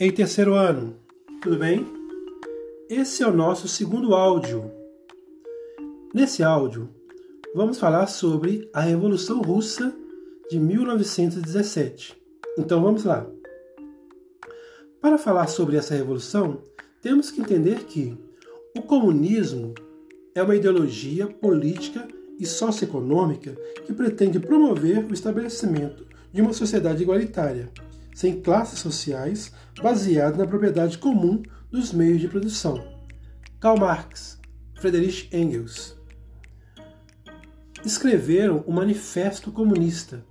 Ei, terceiro ano, tudo bem? Esse é o nosso segundo áudio. Nesse áudio, vamos falar sobre a Revolução Russa de 1917. Então vamos lá. Para falar sobre essa revolução, temos que entender que o comunismo é uma ideologia política e socioeconômica que pretende promover o estabelecimento de uma sociedade igualitária sem classes sociais, baseado na propriedade comum dos meios de produção. Karl Marx, Friedrich Engels escreveram o Manifesto Comunista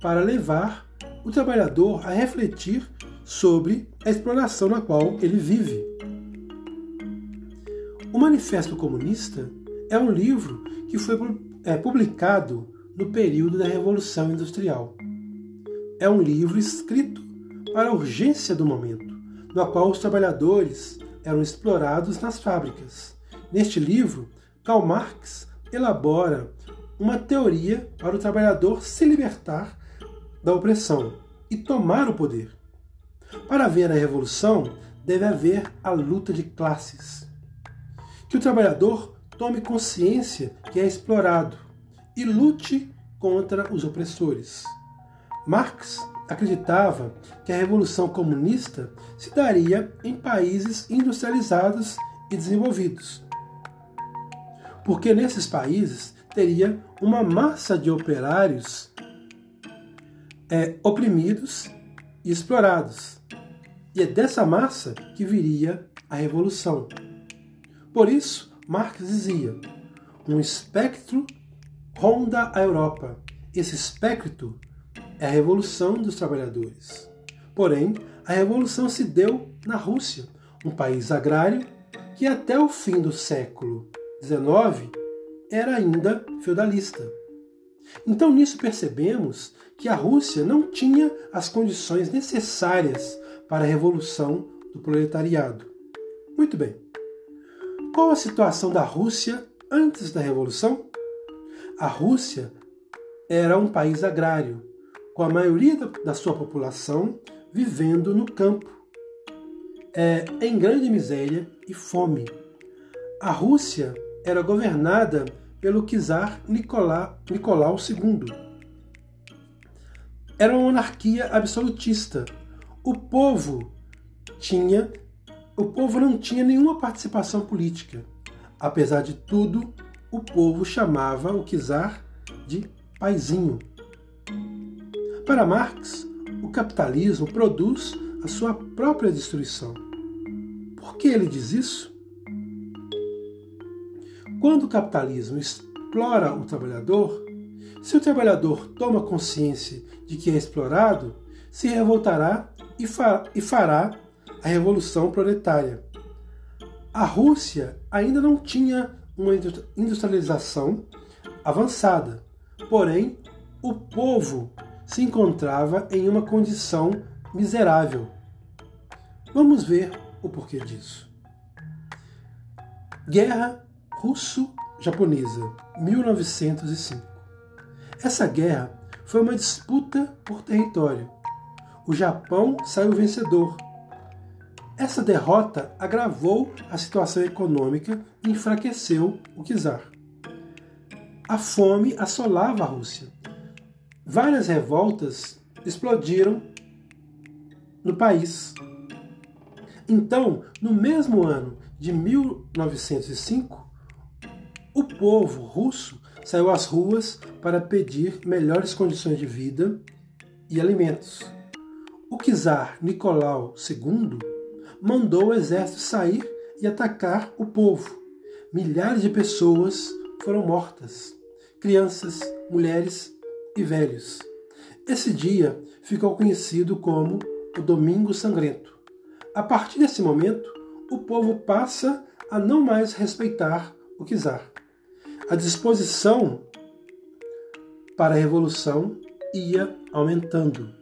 para levar o trabalhador a refletir sobre a exploração na qual ele vive. O Manifesto Comunista é um livro que foi é, publicado no período da Revolução Industrial. É um livro escrito para a urgência do momento, no qual os trabalhadores eram explorados nas fábricas. Neste livro, Karl Marx elabora uma teoria para o trabalhador se libertar da opressão e tomar o poder. Para haver a revolução, deve haver a luta de classes. Que o trabalhador tome consciência que é explorado e lute contra os opressores. Marx acreditava que a Revolução Comunista se daria em países industrializados e desenvolvidos. Porque nesses países teria uma massa de operários é, oprimidos e explorados. E é dessa massa que viria a revolução. Por isso, Marx dizia: um espectro ronda a Europa. Esse espectro é a Revolução dos Trabalhadores. Porém, a revolução se deu na Rússia, um país agrário que até o fim do século XIX era ainda feudalista. Então, nisso percebemos que a Rússia não tinha as condições necessárias para a revolução do proletariado. Muito bem. Qual a situação da Rússia antes da revolução? A Rússia era um país agrário, com a maioria da sua população vivendo no campo, é, em grande miséria e fome. A Rússia era governada pelo czar Nicolau, Nicolau II. Era uma monarquia absolutista. O povo tinha, o povo não tinha nenhuma participação política. Apesar de tudo, o povo chamava o czar de paizinho. Para Marx, o capitalismo produz a sua própria destruição. Por que ele diz isso? Quando o capitalismo explora o trabalhador, se o trabalhador toma consciência de que é explorado, se revoltará e, fa e fará a revolução proletária. A Rússia ainda não tinha uma industrialização avançada, porém o povo se encontrava em uma condição miserável. Vamos ver o porquê disso. Guerra Russo-Japonesa, 1905. Essa guerra foi uma disputa por território. O Japão saiu vencedor. Essa derrota agravou a situação econômica e enfraqueceu o czar. A fome assolava a Rússia várias revoltas explodiram no país. Então, no mesmo ano de 1905, o povo russo saiu às ruas para pedir melhores condições de vida e alimentos. O czar Nicolau II mandou o exército sair e atacar o povo. Milhares de pessoas foram mortas, crianças, mulheres e velhos. Esse dia ficou conhecido como o Domingo Sangrento. A partir desse momento, o povo passa a não mais respeitar o czar. A disposição para a revolução ia aumentando.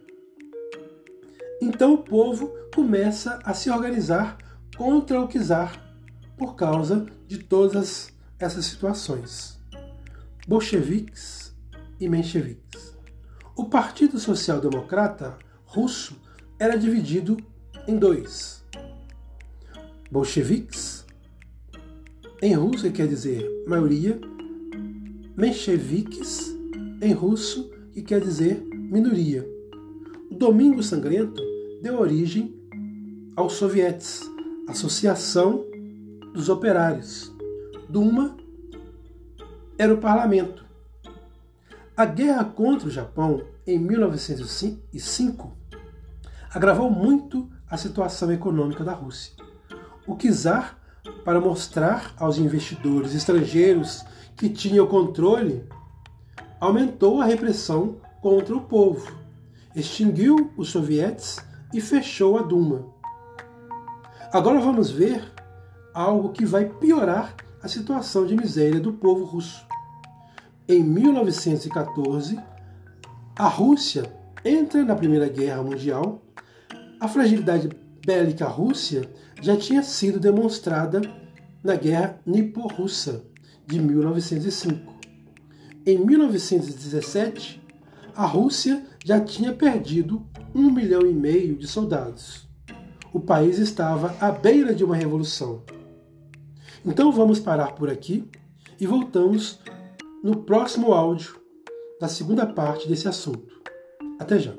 Então o povo começa a se organizar contra o czar por causa de todas essas situações. Bolcheviques e mencheviques. O Partido Social Democrata russo era dividido em dois. Bolcheviques, em russo que quer dizer maioria, mencheviques, em russo que quer dizer minoria. O Domingo Sangrento deu origem aos sovietes, Associação dos Operários. Duma era o parlamento. A guerra contra o Japão em 1905 agravou muito a situação econômica da Rússia. O czar, para mostrar aos investidores estrangeiros que tinha o controle, aumentou a repressão contra o povo, extinguiu os sovietes e fechou a Duma. Agora vamos ver algo que vai piorar a situação de miséria do povo russo. Em 1914, a Rússia entra na Primeira Guerra Mundial. A fragilidade bélica Rússia já tinha sido demonstrada na Guerra Nipo-Russa de 1905. Em 1917, a Rússia já tinha perdido um milhão e meio de soldados. O país estava à beira de uma revolução. Então vamos parar por aqui e voltamos no próximo áudio da segunda parte desse assunto. Até já!